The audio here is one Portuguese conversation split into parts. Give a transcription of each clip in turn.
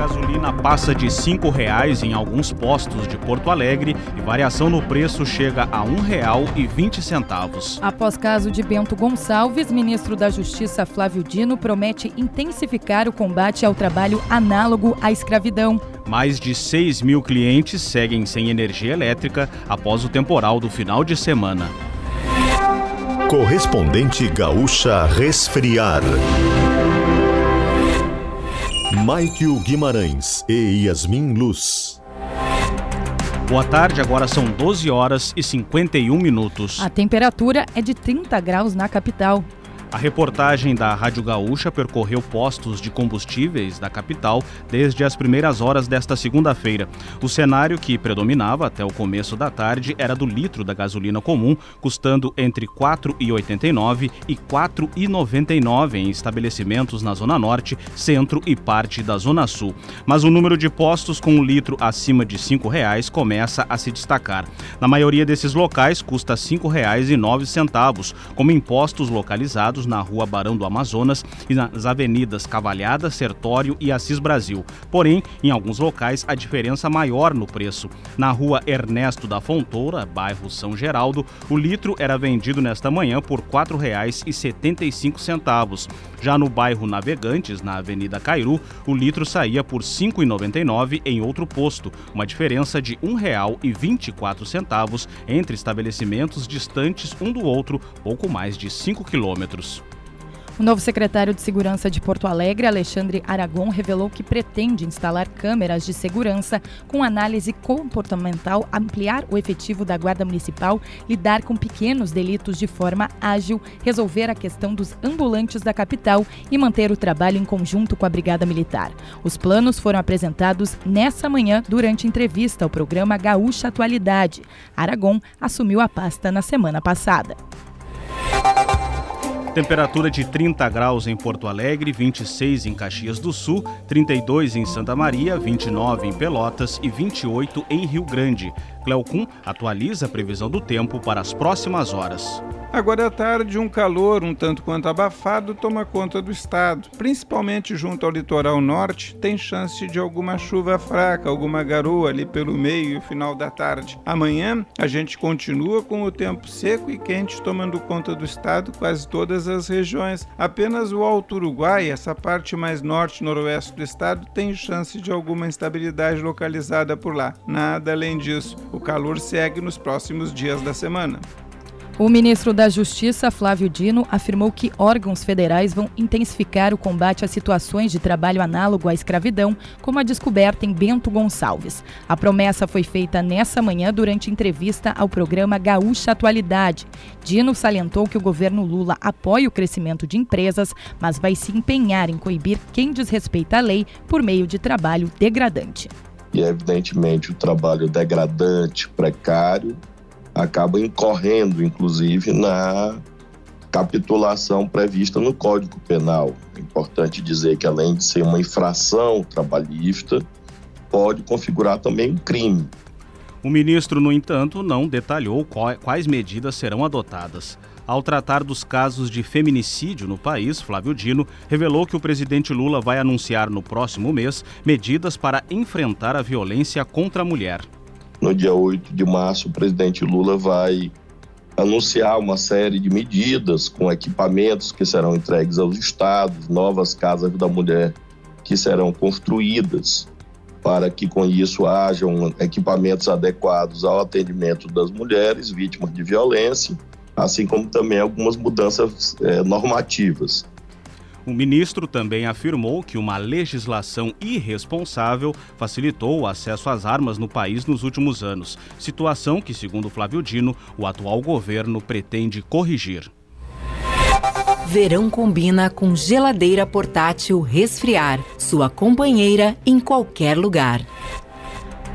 gasolina passa de R$ 5,00 em alguns postos de Porto Alegre e variação no preço chega a R$ 1,20. Após caso de Bento Gonçalves, ministro da Justiça Flávio Dino promete intensificar o combate ao trabalho análogo à escravidão. Mais de 6 mil clientes seguem sem energia elétrica após o temporal do final de semana. Correspondente Gaúcha Resfriar. Maikio Guimarães e Yasmin Luz. Boa tarde, agora são 12 horas e 51 minutos. A temperatura é de 30 graus na capital. A reportagem da Rádio Gaúcha percorreu postos de combustíveis da capital desde as primeiras horas desta segunda-feira. O cenário que predominava até o começo da tarde era do litro da gasolina comum, custando entre R$ 4,89 e R$ 4,99 em estabelecimentos na Zona Norte, Centro e parte da Zona Sul. Mas o número de postos com um litro acima de R$ 5,00 começa a se destacar. Na maioria desses locais custa R$ 5,09, como impostos localizados na rua Barão do Amazonas e nas avenidas Cavalhada, Sertório e Assis Brasil. Porém, em alguns locais, a diferença maior no preço. Na rua Ernesto da Fontoura, bairro São Geraldo, o litro era vendido nesta manhã por R$ 4,75. Já no bairro Navegantes, na Avenida Cairu, o litro saía por R$ 5,99 em outro posto, uma diferença de R$ 1,24 entre estabelecimentos distantes um do outro, pouco mais de 5 quilômetros. O novo secretário de Segurança de Porto Alegre, Alexandre Aragon, revelou que pretende instalar câmeras de segurança com análise comportamental, ampliar o efetivo da Guarda Municipal, lidar com pequenos delitos de forma ágil, resolver a questão dos ambulantes da capital e manter o trabalho em conjunto com a Brigada Militar. Os planos foram apresentados nessa manhã durante entrevista ao programa Gaúcha Atualidade. Aragon assumiu a pasta na semana passada. Temperatura de 30 graus em Porto Alegre, 26 em Caxias do Sul, 32 em Santa Maria, 29 em Pelotas e 28 em Rio Grande. Cleocum atualiza a previsão do tempo para as próximas horas. Agora à tarde, um calor um tanto quanto abafado toma conta do estado. Principalmente junto ao litoral norte, tem chance de alguma chuva fraca, alguma garoa ali pelo meio e final da tarde. Amanhã, a gente continua com o tempo seco e quente tomando conta do estado, quase todas as regiões. Apenas o Alto Uruguai, essa parte mais norte-noroeste do estado, tem chance de alguma instabilidade localizada por lá. Nada além disso. O calor segue nos próximos dias da semana. O ministro da Justiça, Flávio Dino, afirmou que órgãos federais vão intensificar o combate a situações de trabalho análogo à escravidão, como a descoberta em Bento Gonçalves. A promessa foi feita nessa manhã durante entrevista ao programa Gaúcha Atualidade. Dino salientou que o governo Lula apoia o crescimento de empresas, mas vai se empenhar em coibir quem desrespeita a lei por meio de trabalho degradante. E, evidentemente, o trabalho degradante, precário, acaba incorrendo, inclusive, na capitulação prevista no Código Penal. É importante dizer que, além de ser uma infração trabalhista, pode configurar também um crime. O ministro, no entanto, não detalhou quais medidas serão adotadas. Ao tratar dos casos de feminicídio no país, Flávio Dino revelou que o presidente Lula vai anunciar no próximo mês medidas para enfrentar a violência contra a mulher. No dia 8 de março, o presidente Lula vai anunciar uma série de medidas com equipamentos que serão entregues aos estados, novas casas da mulher que serão construídas para que com isso hajam equipamentos adequados ao atendimento das mulheres vítimas de violência, assim como também algumas mudanças é, normativas. O ministro também afirmou que uma legislação irresponsável facilitou o acesso às armas no país nos últimos anos, situação que, segundo Flávio Dino, o atual governo pretende corrigir. Verão combina com geladeira portátil resfriar, sua companheira em qualquer lugar.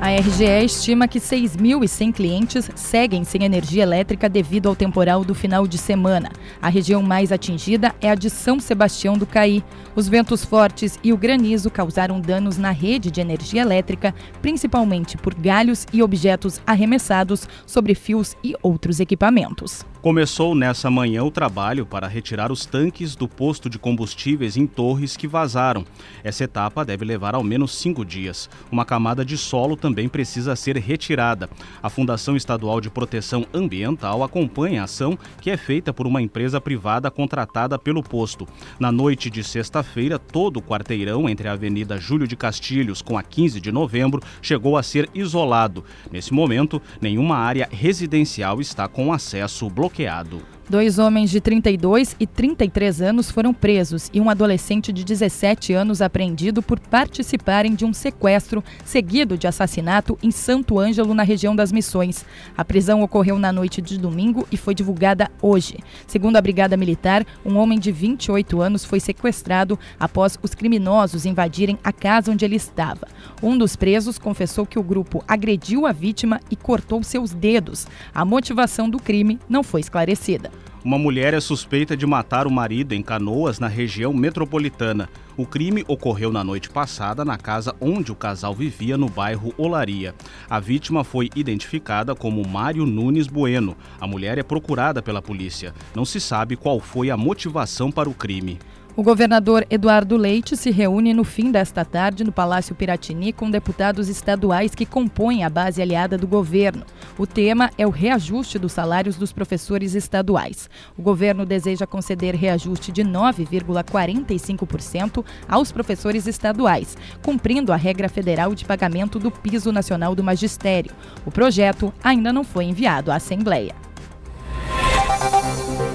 A RGE estima que 6.100 clientes seguem sem energia elétrica devido ao temporal do final de semana. A região mais atingida é a de São Sebastião do Caí. Os ventos fortes e o granizo causaram danos na rede de energia elétrica, principalmente por galhos e objetos arremessados sobre fios e outros equipamentos. Começou nessa manhã o trabalho para retirar os tanques do posto de combustíveis em Torres que vazaram. Essa etapa deve levar ao menos cinco dias. Uma camada de solo também precisa ser retirada. A Fundação Estadual de Proteção Ambiental acompanha a ação que é feita por uma empresa privada contratada pelo posto. Na noite de sexta-feira, todo o quarteirão entre a Avenida Júlio de Castilhos com a 15 de novembro chegou a ser isolado. Nesse momento, nenhuma área residencial está com acesso bloqueado bloqueado. Dois homens de 32 e 33 anos foram presos e um adolescente de 17 anos apreendido por participarem de um sequestro seguido de assassinato em Santo Ângelo, na região das Missões. A prisão ocorreu na noite de domingo e foi divulgada hoje. Segundo a Brigada Militar, um homem de 28 anos foi sequestrado após os criminosos invadirem a casa onde ele estava. Um dos presos confessou que o grupo agrediu a vítima e cortou seus dedos. A motivação do crime não foi esclarecida. Uma mulher é suspeita de matar o marido em Canoas, na região metropolitana. O crime ocorreu na noite passada na casa onde o casal vivia no bairro Olaria. A vítima foi identificada como Mário Nunes Bueno. A mulher é procurada pela polícia. Não se sabe qual foi a motivação para o crime. O governador Eduardo Leite se reúne no fim desta tarde no Palácio Piratini com deputados estaduais que compõem a base aliada do governo. O tema é o reajuste dos salários dos professores estaduais. O governo deseja conceder reajuste de 9,45% aos professores estaduais, cumprindo a regra federal de pagamento do piso nacional do magistério. O projeto ainda não foi enviado à Assembleia.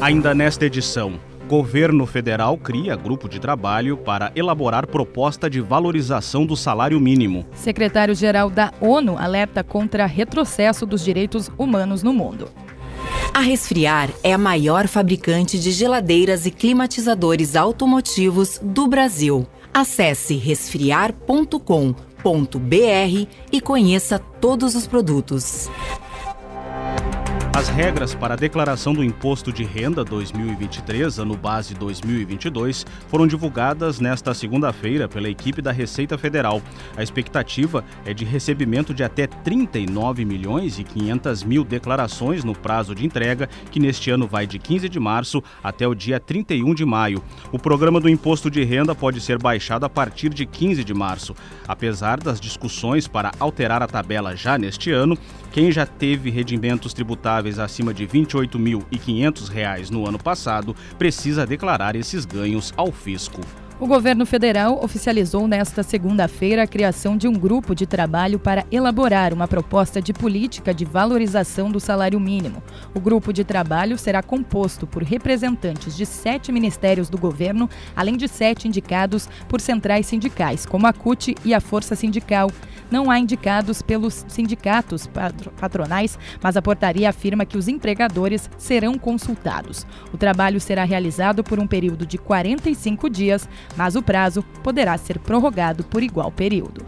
Ainda nesta edição, Governo federal cria grupo de trabalho para elaborar proposta de valorização do salário mínimo. Secretário-geral da ONU alerta contra retrocesso dos direitos humanos no mundo. A Resfriar é a maior fabricante de geladeiras e climatizadores automotivos do Brasil. Acesse resfriar.com.br e conheça todos os produtos. As regras para a declaração do Imposto de Renda 2023, ano base 2022, foram divulgadas nesta segunda-feira pela equipe da Receita Federal. A expectativa é de recebimento de até 39 milhões e 500 mil declarações no prazo de entrega, que neste ano vai de 15 de março até o dia 31 de maio. O programa do Imposto de Renda pode ser baixado a partir de 15 de março. Apesar das discussões para alterar a tabela já neste ano, quem já teve rendimentos acima de R$ 28.500 no ano passado precisa declarar esses ganhos ao fisco. O governo federal oficializou nesta segunda-feira a criação de um grupo de trabalho para elaborar uma proposta de política de valorização do salário mínimo. O grupo de trabalho será composto por representantes de sete ministérios do governo, além de sete indicados por centrais sindicais, como a CUT e a Força Sindical. Não há indicados pelos sindicatos patronais, mas a portaria afirma que os empregadores serão consultados. O trabalho será realizado por um período de 45 dias mas o prazo poderá ser prorrogado por igual período.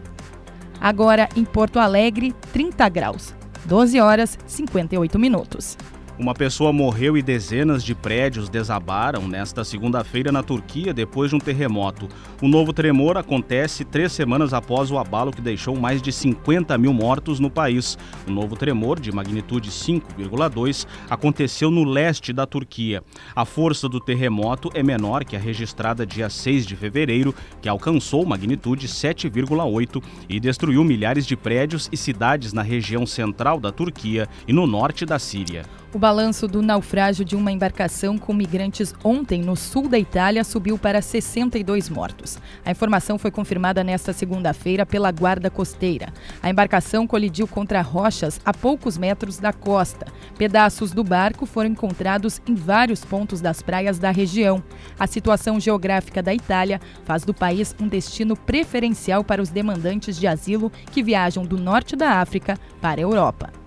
Agora, em Porto Alegre, 30 graus, 12 horas 58 minutos. Uma pessoa morreu e dezenas de prédios desabaram nesta segunda-feira na Turquia depois de um terremoto. O novo tremor acontece três semanas após o abalo que deixou mais de 50 mil mortos no país. O novo tremor, de magnitude 5,2, aconteceu no leste da Turquia. A força do terremoto é menor que a registrada dia 6 de fevereiro, que alcançou magnitude 7,8 e destruiu milhares de prédios e cidades na região central da Turquia e no norte da Síria. O balanço do naufrágio de uma embarcação com migrantes ontem no sul da Itália subiu para 62 mortos. A informação foi confirmada nesta segunda-feira pela Guarda Costeira. A embarcação colidiu contra rochas a poucos metros da costa. Pedaços do barco foram encontrados em vários pontos das praias da região. A situação geográfica da Itália faz do país um destino preferencial para os demandantes de asilo que viajam do norte da África para a Europa.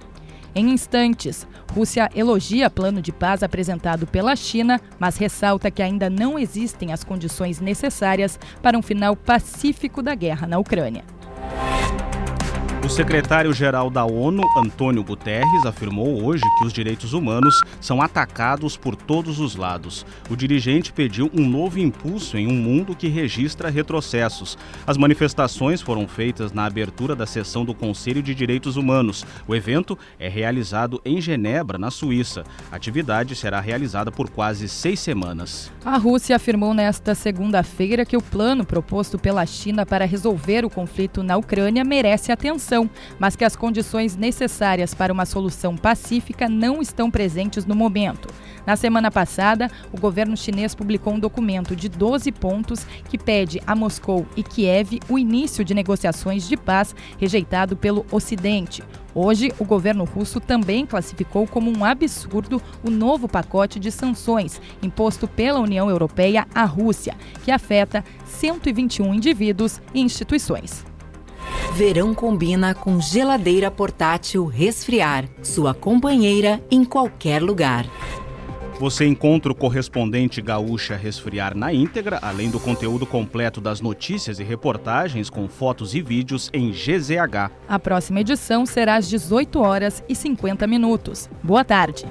Em instantes, Rússia elogia plano de paz apresentado pela China, mas ressalta que ainda não existem as condições necessárias para um final pacífico da guerra na Ucrânia. O secretário-geral da ONU, Antônio Guterres, afirmou hoje que os direitos humanos são atacados por todos os lados. O dirigente pediu um novo impulso em um mundo que registra retrocessos. As manifestações foram feitas na abertura da sessão do Conselho de Direitos Humanos. O evento é realizado em Genebra, na Suíça. A atividade será realizada por quase seis semanas. A Rússia afirmou nesta segunda-feira que o plano proposto pela China para resolver o conflito na Ucrânia merece atenção mas que as condições necessárias para uma solução pacífica não estão presentes no momento. Na semana passada, o governo chinês publicou um documento de 12 pontos que pede a Moscou e Kiev o início de negociações de paz, rejeitado pelo Ocidente. Hoje, o governo russo também classificou como um absurdo o novo pacote de sanções imposto pela União Europeia à Rússia, que afeta 121 indivíduos e instituições. Verão combina com geladeira portátil resfriar, sua companheira em qualquer lugar. Você encontra o correspondente Gaúcha Resfriar na íntegra, além do conteúdo completo das notícias e reportagens com fotos e vídeos em GZH. A próxima edição será às 18 horas e 50 minutos. Boa tarde.